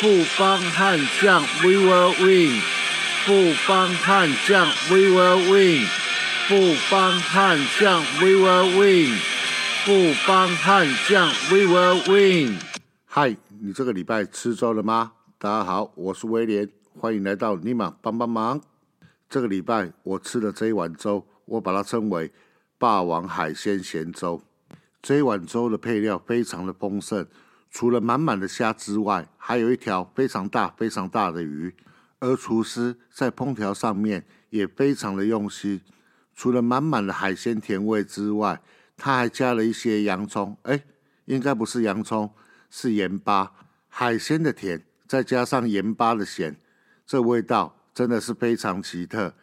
富邦悍将，We will win！富邦悍将，We will win！富邦悍将，We will win！富邦悍将，We will win！嗨，你这个礼拜吃粥了吗？大家好，我是威廉，欢迎来到尼玛帮帮忙。这个礼拜我吃的这一碗粥，我把它称为霸王海鲜咸粥。这一碗粥的配料非常的丰盛。除了满满的虾之外，还有一条非常大、非常大的鱼。而厨师在烹调上面也非常的用心。除了满满的海鲜甜味之外，他还加了一些洋葱。哎，应该不是洋葱，是盐巴。海鲜的甜，再加上盐巴的咸，这味道真的是非常奇特。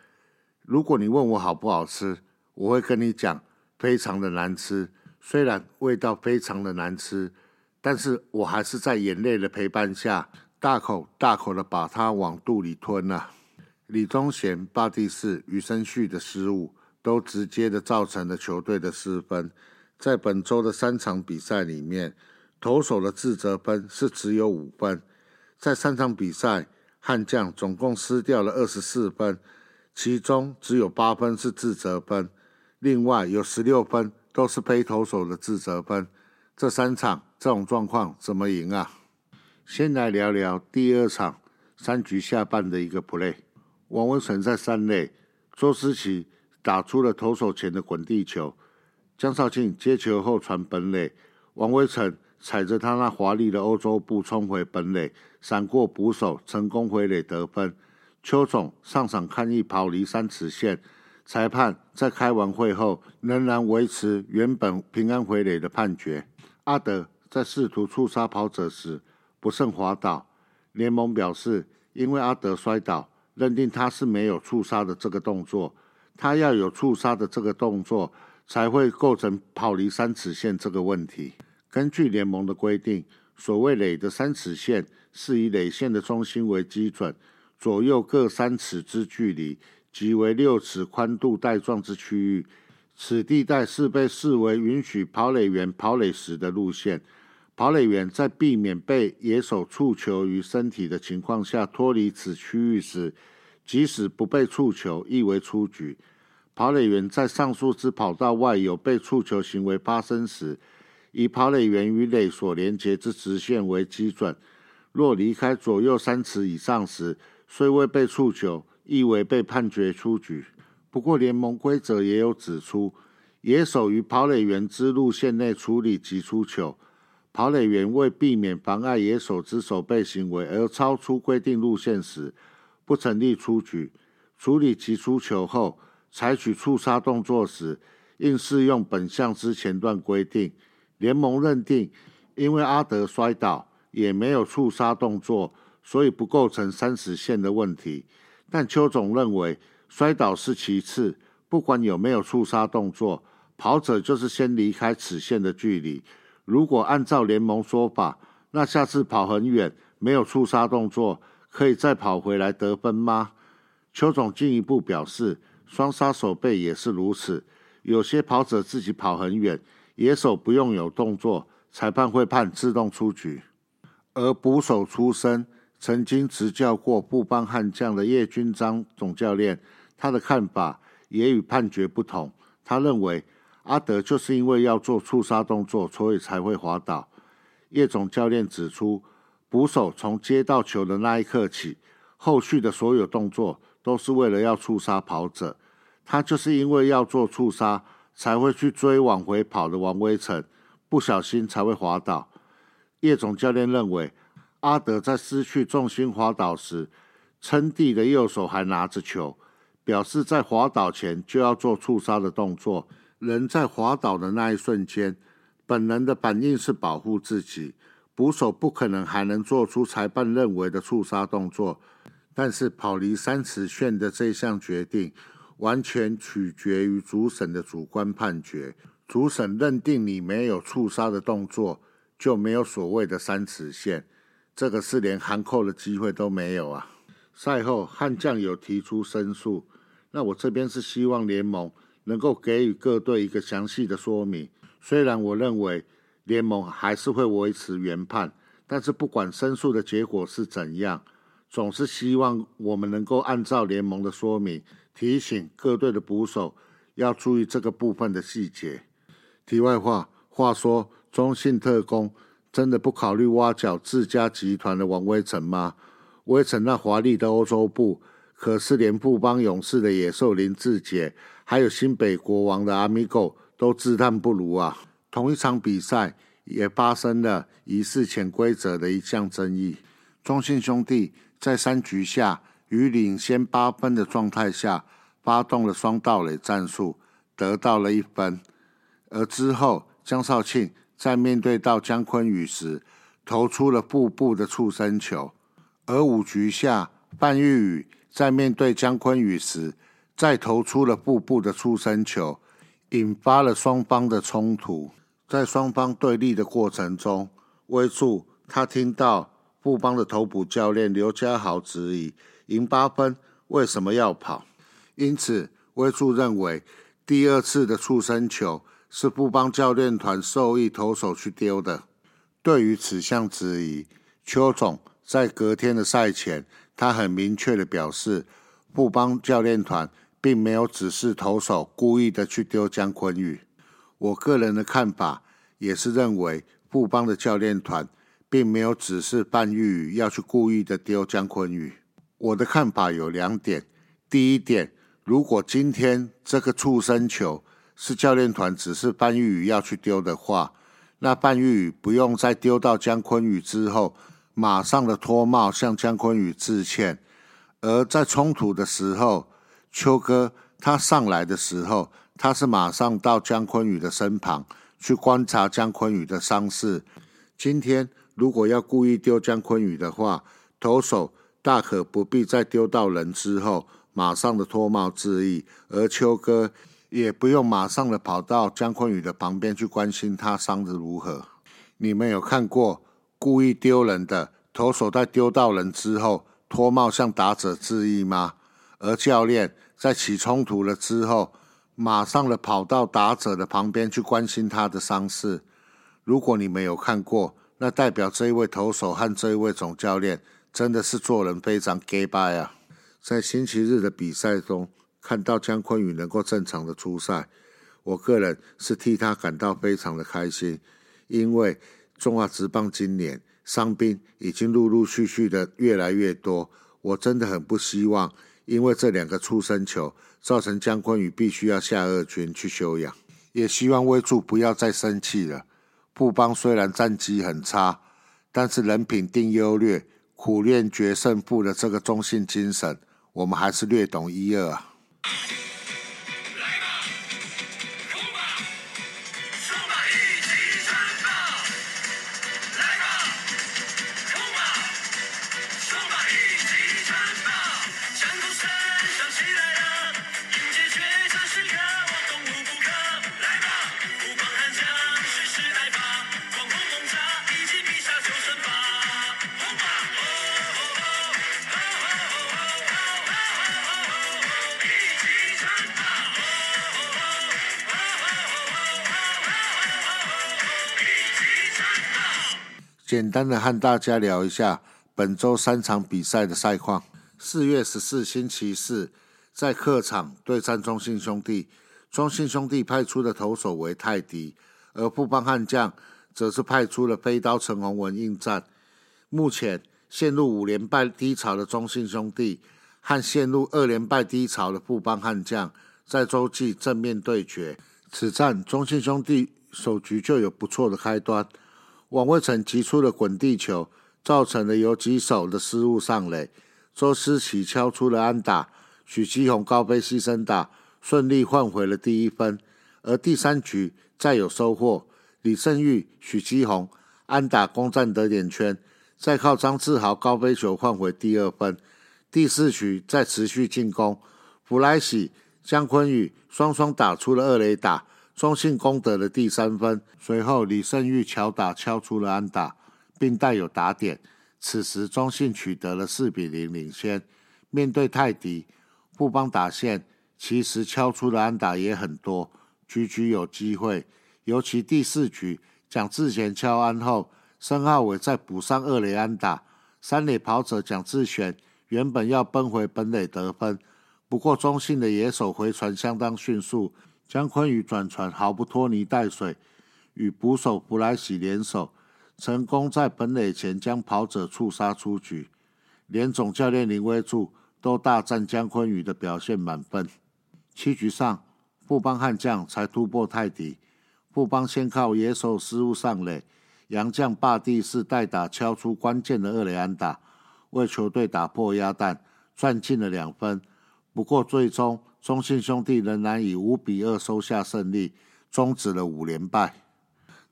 如果你问我好不好吃，我会跟你讲，非常的难吃。虽然味道非常的难吃。但是我还是在眼泪的陪伴下，大口大口的把它往肚里吞了。李宗贤、巴蒂士、余生旭的失误，都直接的造成了球队的失分。在本周的三场比赛里面，投手的自责分是只有五分。在三场比赛，悍将总共失掉了二十四分，其中只有八分是自责分，另外有十六分都是非投手的自责分。这三场这种状况怎么赢啊？先来聊聊第二场三局下半的一个 play。王文成在三垒，周思齐打出了投手前的滚地球，江少庆接球后传本垒，王威成踩着他那华丽的欧洲步冲回本垒，闪过捕手，成功回垒得分。邱总上场抗议跑离三尺线，裁判在开完会后仍然维持原本平安回垒的判决。阿德在试图触杀跑者时不慎滑倒，联盟表示，因为阿德摔倒，认定他是没有触杀的这个动作，他要有触杀的这个动作才会构成跑离三尺线这个问题。根据联盟的规定，所谓垒的三尺线是以垒线的中心为基准，左右各三尺之距离，即为六尺宽度带状之区域。此地带是被视为允许跑垒员跑垒时的路线。跑垒员在避免被野手触球于身体的情况下脱离此区域时，即使不被触球，亦为出局。跑垒员在上述之跑道外有被触球行为发生时，以跑垒员与垒所连接之直线为基准。若离开左右三尺以上时，虽未被触球，亦为被判决出局。不过，联盟规则也有指出，野手于跑垒员之路线内处理及出球，跑垒员为避免妨碍野手之守备行为而超出规定路线时，不成立出局。处理及出球后，采取触杀动作时，应适用本项之前段规定。联盟认定，因为阿德摔倒也没有触杀动作，所以不构成三十线的问题。但邱总认为。摔倒是其次，不管有没有触杀动作，跑者就是先离开此线的距离。如果按照联盟说法，那下次跑很远没有触杀动作，可以再跑回来得分吗？邱总进一步表示，双杀手背也是如此。有些跑者自己跑很远，野手不用有动作，裁判会判自动出局。而捕手出身，曾经执教过布邦悍将的叶军章总教练。他的看法也与判决不同。他认为阿德就是因为要做触杀动作，所以才会滑倒。叶总教练指出，捕手从接到球的那一刻起，后续的所有动作都是为了要触杀跑者。他就是因为要做触杀，才会去追往回跑的王威成，不小心才会滑倒。叶总教练认为，阿德在失去重心滑倒时，撑地的右手还拿着球。表示在滑倒前就要做触杀的动作。人在滑倒的那一瞬间，本能的反应是保护自己，捕手不可能还能做出裁判认为的触杀动作。但是跑离三尺线的这项决定，完全取决于主审的主观判决。主审认定你没有触杀的动作，就没有所谓的三尺线，这个是连含扣的机会都没有啊！赛后悍将有提出申诉。那我这边是希望联盟能够给予各队一个详细的说明。虽然我认为联盟还是会维持原判，但是不管申诉的结果是怎样，总是希望我们能够按照联盟的说明，提醒各队的捕手要注意这个部分的细节。题外话，话说中信特工真的不考虑挖角自家集团的王威成吗？威成那华丽的欧洲步，可是连富邦勇士的野兽林志杰，还有新北国王的阿米狗都自叹不如啊！同一场比赛。也发生了疑似潜规则的一项争议。中信兄弟在三局下于领先八分的状态下，发动了双盗垒战术，得到了一分。而之后，江少庆在面对到姜昆宇时，投出了步步的触身球；而五局下，范玉宇在面对姜昆宇时，再投出了腹部的触身球，引发了双方的冲突。在双方对立的过程中，威助他听到布邦的头捕教练刘家豪质疑赢八分为什么要跑，因此威助认为第二次的触身球是布邦教练团授意投手去丢的。对于此项质疑，邱总在隔天的赛前，他很明确的表示，布邦教练团并没有指示投手故意的去丢姜坤宇。我个人的看法也是认为，布邦的教练团并没有指示范玉宇要去故意的丢姜坤宇。我的看法有两点：第一点，如果今天这个触身球是教练团指示范玉宇要去丢的话，那范玉宇不用在丢到姜坤宇之后，马上的脱帽向姜昆宇致歉。而在冲突的时候，秋哥他上来的时候。他是马上到姜昆宇的身旁去观察姜昆宇的伤势。今天如果要故意丢姜昆宇的话，投手大可不必再丢到人之后马上的脱帽致意，而秋哥也不用马上的跑到姜昆宇的旁边去关心他伤的如何。你们有看过故意丢人的投手在丢到人之后脱帽向打者致意吗？而教练在起冲突了之后。马上的跑到打者的旁边去关心他的伤势。如果你没有看过，那代表这一位投手和这一位总教练真的是做人非常 gay bye 啊！在星期日的比赛中，看到姜昆宇能够正常的出赛，我个人是替他感到非常的开心。因为中华职棒今年伤兵已经陆陆续续的越来越多，我真的很不希望。因为这两个出生球造成姜昆宇必须要下二军去休养，也希望威助不要再生气了。布邦虽然战绩很差，但是人品定优劣、苦练决胜负的这个中性精神，我们还是略懂一二啊。简单的和大家聊一下本周三场比赛的赛况。四月十四星期四，在客场对战中信兄弟，中信兄弟派出的投手为泰迪，而富邦悍将则是派出了飞刀陈宏文应战。目前陷入五连败低潮的中信兄弟和陷入二连败低潮的富邦悍将在洲际正面对决。此战中信兄弟首局就有不错的开端。王卫成击出了滚地球，造成了游击手的失误上垒。周思齐敲出了安打，许基宏高飞牺牲打，顺利换回了第一分。而第三局再有收获，李胜玉、许基宏安打攻占得点圈，再靠张志豪高飞球换回第二分。第四局再持续进攻，弗莱喜、姜坤宇双双打出了二垒打。中信攻得了第三分，随后李胜玉巧打敲出了安打，并带有打点。此时中信取得了四比零领先。面对泰迪，富邦打线其实敲出的安打也很多，局局有机会。尤其第四局蒋志贤敲安后，申浩伟再补上二垒安打，三垒跑者蒋志贤原本要奔回本垒得分，不过中信的野手回传相当迅速，姜昆宇转传毫不拖泥带水，与捕手弗莱喜联手，成功在本垒前将跑者触杀出局。连总教练林威柱都大赞姜昆宇的表现满分。七局上，布邦悍将才突破泰迪，布邦先靠野手失误上垒，杨将霸地是代打敲出关键的二垒安打，为球队打破鸭蛋，赚进了两分。不过最终中信兄弟仍然以五比二收下胜利，终止了五连败。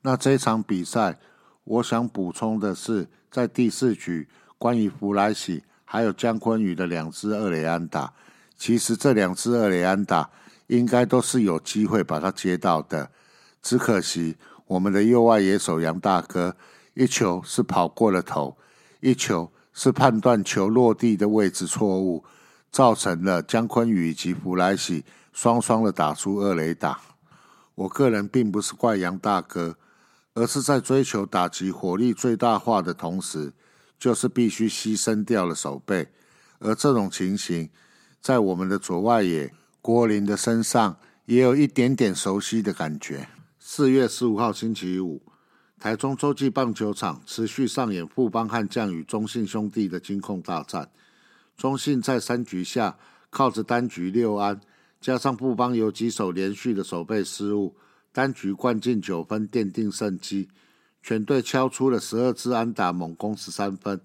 那这场比赛，我想补充的是，在第四局。关于弗莱喜还有姜昆宇的两支二雷安打，其实这两支二雷安打应该都是有机会把它接到的，只可惜我们的右外野手杨大哥一球是跑过了头，一球是判断球落地的位置错误，造成了姜昆宇以及弗莱喜双双的打出二雷打。我个人并不是怪杨大哥，而是在追求打击火力最大化的同时。就是必须牺牲掉了手背，而这种情形在我们的左外野郭林的身上也有一点点熟悉的感觉。四月十五号星期五，台中洲际棒球场持续上演富邦悍将与中信兄弟的金控大战。中信在三局下靠着单局六安，加上富邦有几手连续的守备失误，单局灌进九分，奠定胜机。全队敲出了十二支安打，猛攻十三分，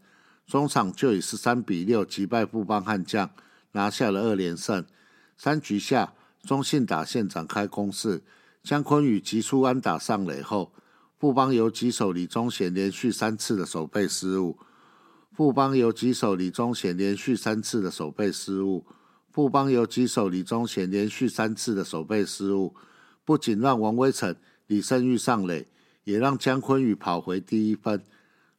中场就以十三比六击败富邦悍将，拿下了二连胜。三局下，中信打线展开攻势，姜坤宇急出安打上垒后，富邦游击手李宗贤连续三次的守备失误。富邦游击手李宗贤连续三次的守备失误。富邦游击手李宗贤连续三次的守备失误，不仅让王威成、李胜玉上垒。也让姜昆宇跑回第一分，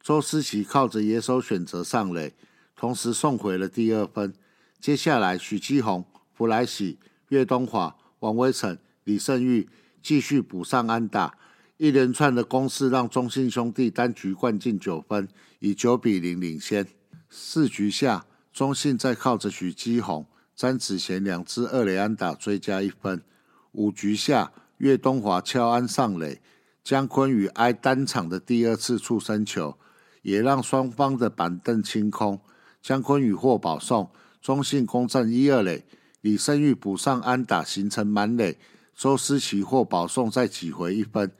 周思齐靠着野手选择上垒，同时送回了第二分。接下来，许基宏、弗莱喜、岳东华、王威成、李胜玉继续补上安打，一连串的攻势让中信兄弟单局灌进九分，以九比零领先。四局下，中信再靠着许基宏、詹子贤两支二垒安打追加一分。五局下，岳东华敲安上垒。姜昆宇挨单场的第二次触身球，也让双方的板凳清空。姜昆宇获保送，中信攻占一二垒，李胜玉补上安打，形成满垒。周思齐获保送，再挤回一分。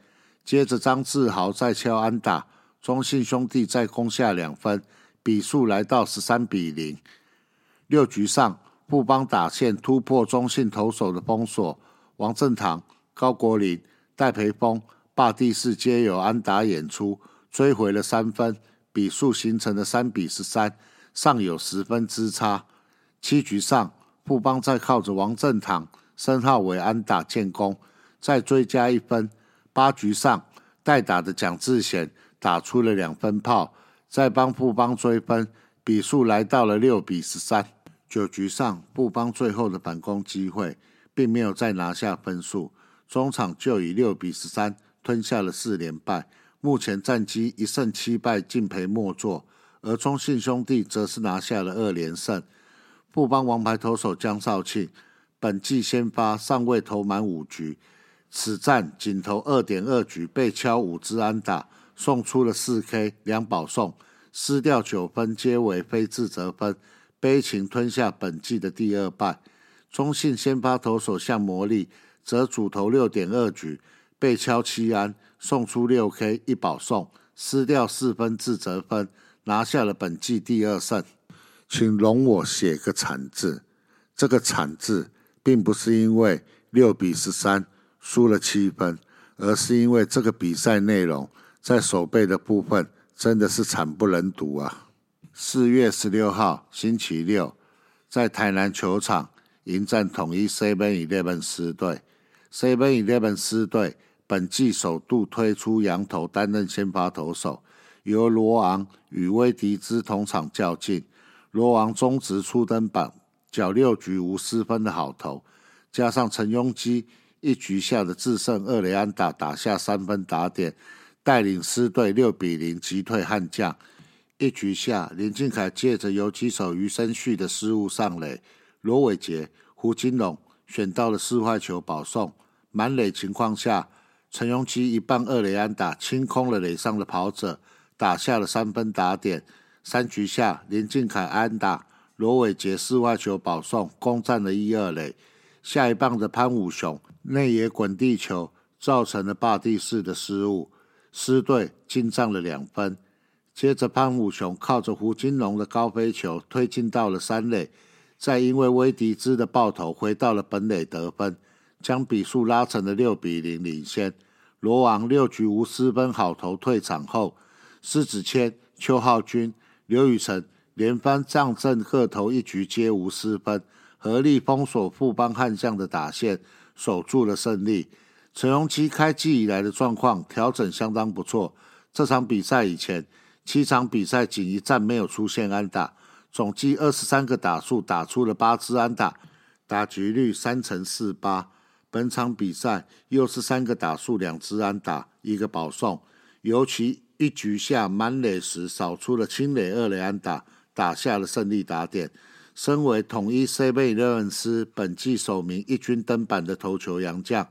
接着张志豪再敲安打，中信兄弟再攻下两分，比数来到十三比零。六局上，富邦打线突破中信投手的封锁，王正堂、高国林、戴培峰。霸地士皆有安打演出，追回了三分，比数形成了三比十三，尚有十分之差。七局上，富邦再靠着王正堂、申浩伟安打建功，再追加一分。八局上，代打的蒋志贤打出了两分炮，再帮富邦追分，比数来到了六比十三。九局上，富邦最后的反攻机会，并没有再拿下分数，中场就以六比十三。吞下了四连败，目前战绩一胜七败，敬陪末座。而中信兄弟则是拿下了二连胜。富邦王牌投手江少庆本季先发尚未投满五局，此战仅投二点二局，被敲五支安打，送出了四 K 两保送，失掉九分，皆为非自责分，悲情吞下本季的第二败。中信先发投手向魔力则主投六点二局。被敲七安，送出六 K 一保送，失掉四分自责分，拿下了本季第二胜。请容我写个惨字，这个惨字并不是因为六比十三输了七分，而是因为这个比赛内容在守备的部分真的是惨不忍睹啊！四月十六号星期六，在台南球场迎战统一 Seven Eleven 狮队，Seven Eleven 狮队。本季首度推出羊头担任先发投手，由罗昂与威迪兹同场较劲。罗昂中职初登板，缴六局无失分的好投，加上陈庸基一局下的制胜二雷安打打下三分打点，带领狮队六比零击退悍将。一局下，林敬凯借着游击手余生旭的失误上垒，罗伟杰、胡金龙选到了四坏球保送。满垒情况下，陈荣基一棒二垒安打清空了垒上的跑者，打下了三分打点。三局下，林敬凯安打，罗伟杰四坏球保送，攻占了一二垒。下一棒的潘武雄内野滚地球，造成了霸地式的失误，狮队进账了两分。接着，潘武雄靠着胡金龙的高飞球推进到了三垒，再因为威迪兹的爆头回到了本垒得分，将比数拉成了六比零领先。罗王六局无失分好投退场后，施子谦、邱浩军、刘宇成连番上阵各投一局皆无失分，合力封锁富邦悍将的打线，守住了胜利。陈荣基开季以来的状况调整相当不错，这场比赛以前。七场比赛仅一战没有出现安打，总计二十三个打数打出了八支安打，打局率三成四八。本场比赛又是三个打数两支安打一个保送，尤其一局下满垒时扫出了清垒二垒安打，打下了胜利打点。身为统一 C 贝勒恩斯本季首名一军登板的投球洋将，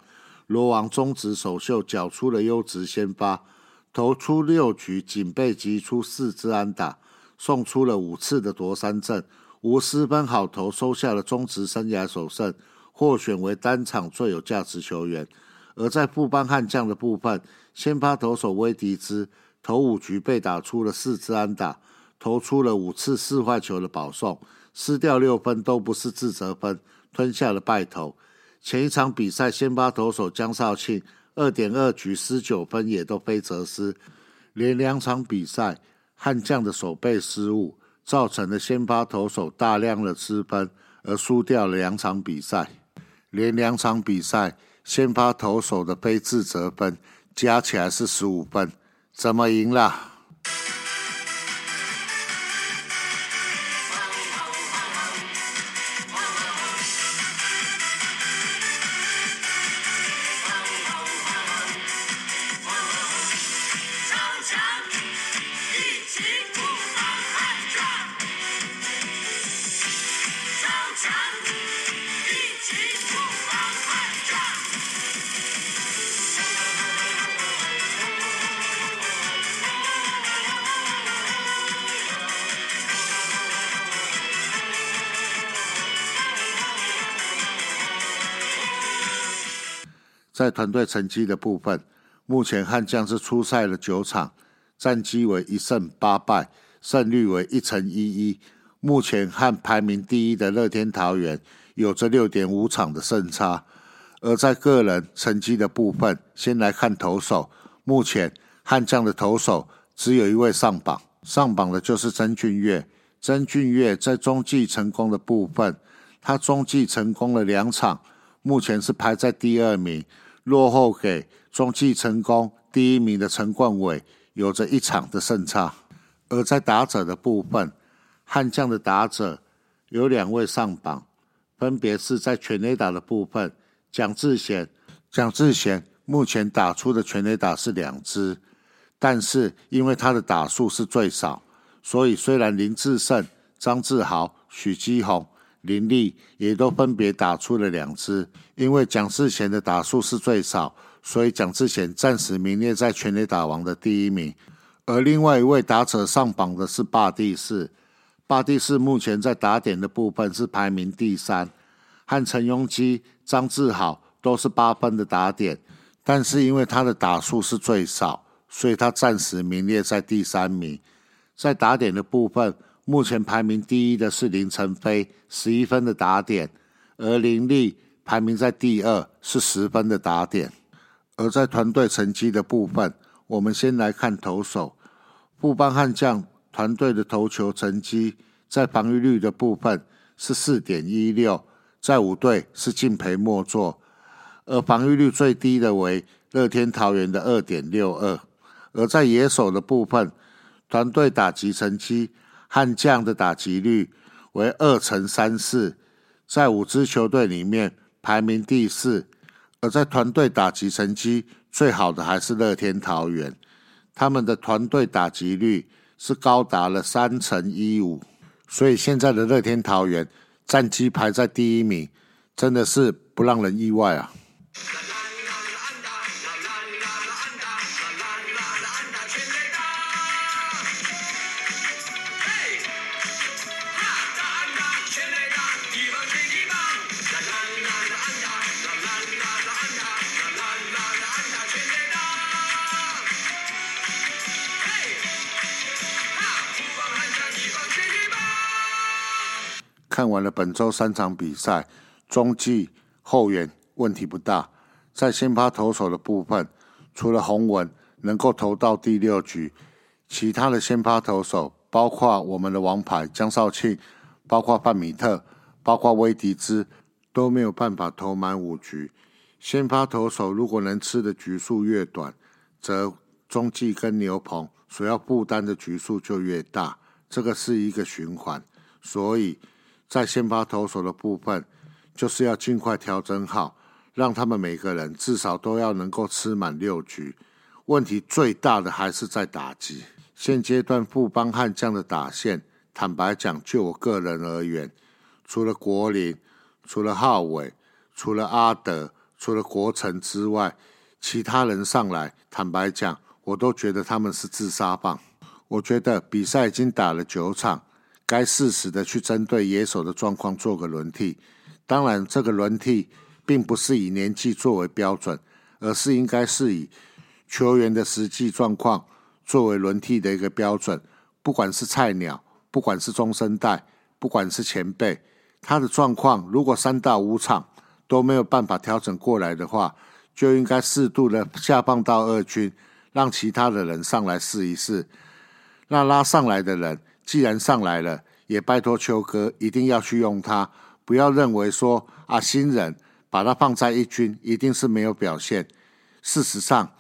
罗王中职首秀缴出了优质先发。投出六局，仅被击出四支安打，送出了五次的夺三振，无失分好投，收下了中职生涯首胜，获选为单场最有价值球员。而在副班悍将的部分，先发投手威迪兹投五局被打出了四支安打，投出了五次四坏球的保送，失掉六分都不是自责分，吞下了败投。前一场比赛，先发投手江少庆。二点二局失九分，也都非责失，连两场比赛悍将的守备失误，造成了先发投手大量的失分，而输掉了两场比赛。连两场比赛先发投手的非自责分加起来是十五分，怎么赢了？在团队成绩的部分，目前悍将是出赛了九场，战绩为一胜八败，胜率为一成一一。目前和排名第一的乐天桃园有着六点五场的胜差。而在个人成绩的部分，先来看投手，目前悍将的投手只有一位上榜，上榜的就是曾俊岳。曾俊岳在中继成功的部分，他中继成功了两场，目前是排在第二名。落后给中继成功第一名的陈冠伟有着一场的胜差，而在打者的部分，悍将的打者有两位上榜，分别是在全垒打的部分，蒋志贤，蒋志贤目前打出的全垒打是两支，但是因为他的打数是最少，所以虽然林志胜、张志豪、许基宏。林立也都分别打出了两支，因为蒋志贤的打数是最少，所以蒋志贤暂时名列在全垒打王的第一名。而另外一位打者上榜的是霸地士，霸地士目前在打点的部分是排名第三，和陈庸基、张志豪都是八分的打点，但是因为他的打数是最少，所以他暂时名列在第三名。在打点的部分。目前排名第一的是林晨飞，十一分的打点，而林立排名在第二，是十分的打点。而在团队成绩的部分，我们先来看投手，富邦悍将团队的投球成绩，在防御率的部分是四点一六，在五队是敬陪末座，而防御率最低的为乐天桃园的二点六二。而在野手的部分，团队打击成绩。悍将的打击率为二乘三四，在五支球队里面排名第四。而在团队打击成绩最好的还是乐天桃园，他们的团队打击率是高达了三乘一五，所以现在的乐天桃园战绩排在第一名，真的是不让人意外啊！看完了本周三场比赛，中继后援问题不大。在先发投手的部分，除了洪文能够投到第六局，其他的先发投手，包括我们的王牌江少庆，包括范米特，包括威迪兹，都没有办法投满五局。先发投手如果能吃的局数越短，则中继跟牛棚所要负担的局数就越大，这个是一个循环，所以。在先发投手的部分，就是要尽快调整好，让他们每个人至少都要能够吃满六局。问题最大的还是在打击。现阶段富邦悍将的打线，坦白讲，就我个人而言，除了国林、除了浩伟、除了阿德、除了国成之外，其他人上来，坦白讲，我都觉得他们是自杀棒。我觉得比赛已经打了九场。该适时的去针对野手的状况做个轮替，当然这个轮替并不是以年纪作为标准，而是应该是以球员的实际状况作为轮替的一个标准。不管是菜鸟，不管是中生代，不管是前辈，他的状况如果三到五场都没有办法调整过来的话，就应该适度的下放到二军，让其他的人上来试一试。那拉上来的人。既然上来了，也拜托秋哥一定要去用他，不要认为说啊新人把他放在一军一定是没有表现。事实上，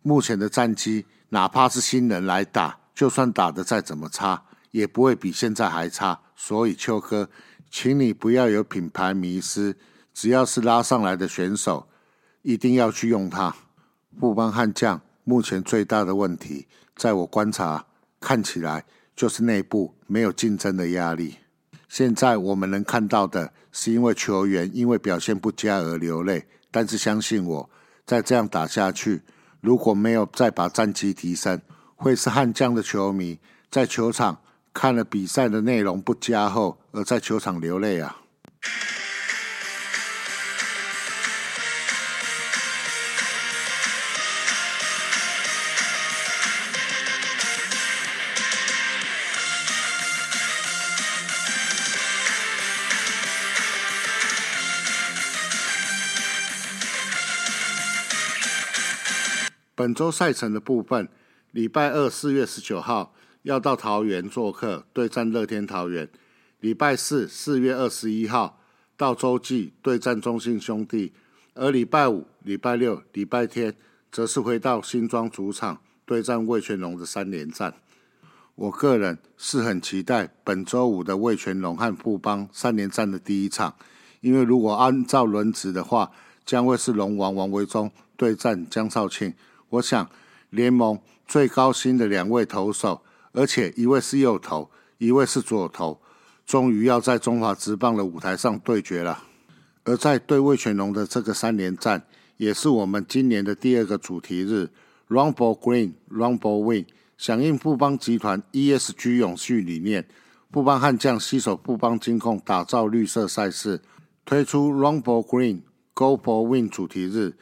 目前的战绩，哪怕是新人来打，就算打的再怎么差，也不会比现在还差。所以秋哥，请你不要有品牌迷失，只要是拉上来的选手，一定要去用他。布邦悍将目前最大的问题，在我观察看起来。就是内部没有竞争的压力。现在我们能看到的是，因为球员因为表现不佳而流泪。但是相信我，再这样打下去，如果没有再把战绩提升，会是悍将的球迷在球场看了比赛的内容不佳后，而在球场流泪啊。本周赛程的部分，礼拜二四月十九号要到桃园做客对战乐天桃园；礼拜四四月二十一号到洲际对战中信兄弟；而礼拜五、礼拜六、礼拜天则是回到新庄主场对战魏全龙的三连战。我个人是很期待本周五的魏全龙和富邦三连战的第一场，因为如果按照轮值的话，将会是龙王王维忠对战江少庆。我想，联盟最高薪的两位投手，而且一位是右投，一位是左投，终于要在中华职棒的舞台上对决了。而在对魏全龙的这个三连战，也是我们今年的第二个主题日，Rumble Green，Rumble Win，响应富邦集团 ESG 永续理念，富邦悍将携手富邦金控打造绿色赛事，推出 Rumble Green，Go for Win 主题日。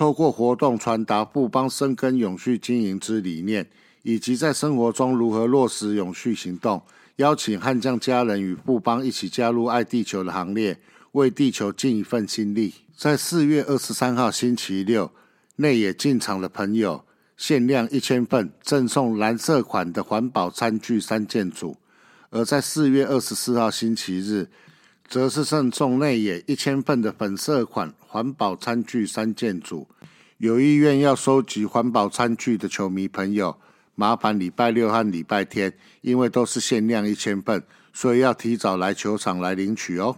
透过活动传达富邦深耕永续经营之理念，以及在生活中如何落实永续行动，邀请悍将家人与富邦一起加入爱地球的行列，为地球尽一份心力。在四月二十三号星期六，内野进场的朋友限量一千份，赠送蓝色款的环保餐具三件组；而在四月二十四号星期日，则是赠送内野一千份的粉色款环保餐具三件组。有意愿要收集环保餐具的球迷朋友，麻烦礼拜六和礼拜天，因为都是限量一千份，所以要提早来球场来领取哦。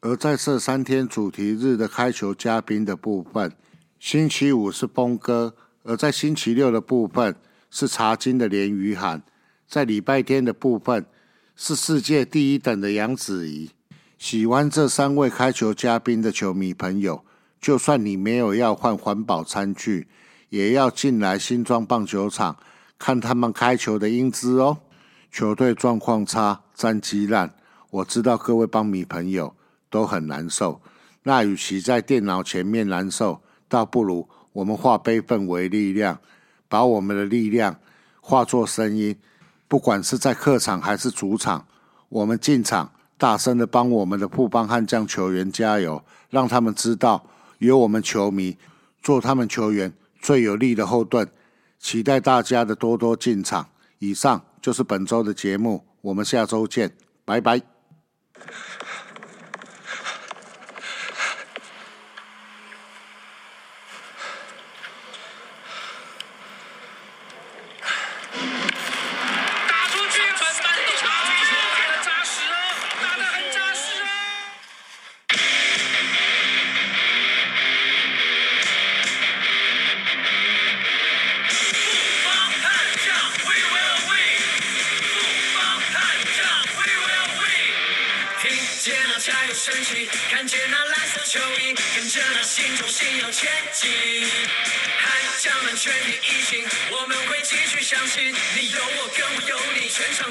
而在这三天主题日的开球嘉宾的部分，星期五是峰哥，而在星期六的部分是茶金的连于涵，在礼拜天的部分是世界第一等的杨子怡。喜欢这三位开球嘉宾的球迷朋友，就算你没有要换环保餐具，也要进来新庄棒球场看他们开球的英姿哦。球队状况差，战绩烂，我知道各位棒迷朋友都很难受。那与其在电脑前面难受，倒不如我们化悲愤为力量，把我们的力量化作声音，不管是在客场还是主场，我们进场。大声的帮我们的布邦悍将球员加油，让他们知道有我们球迷做他们球员最有力的后盾。期待大家的多多进场。以上就是本周的节目，我们下周见，拜拜。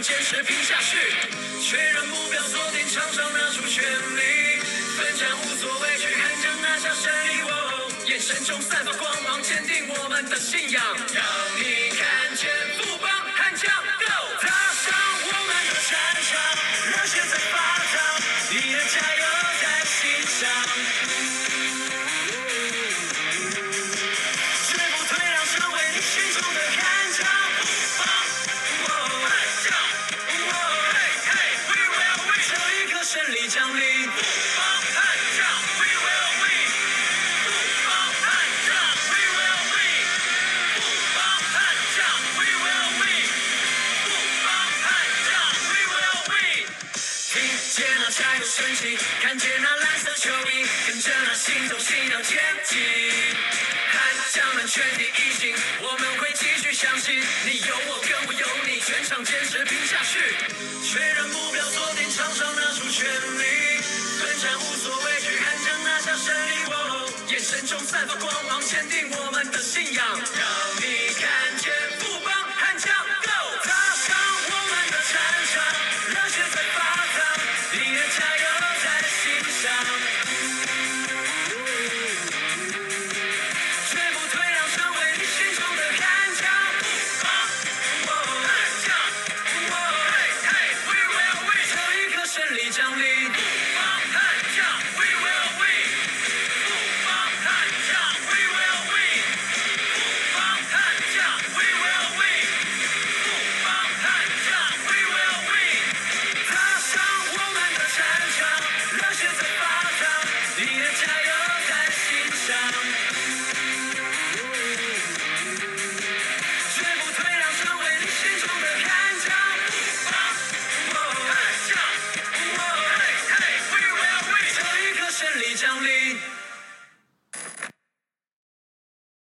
坚持拼下去。确认目标，锁定场上拿出全力，奋战无所畏惧，悍将拿下胜利。眼神中散发光芒，坚定我们的信仰。让你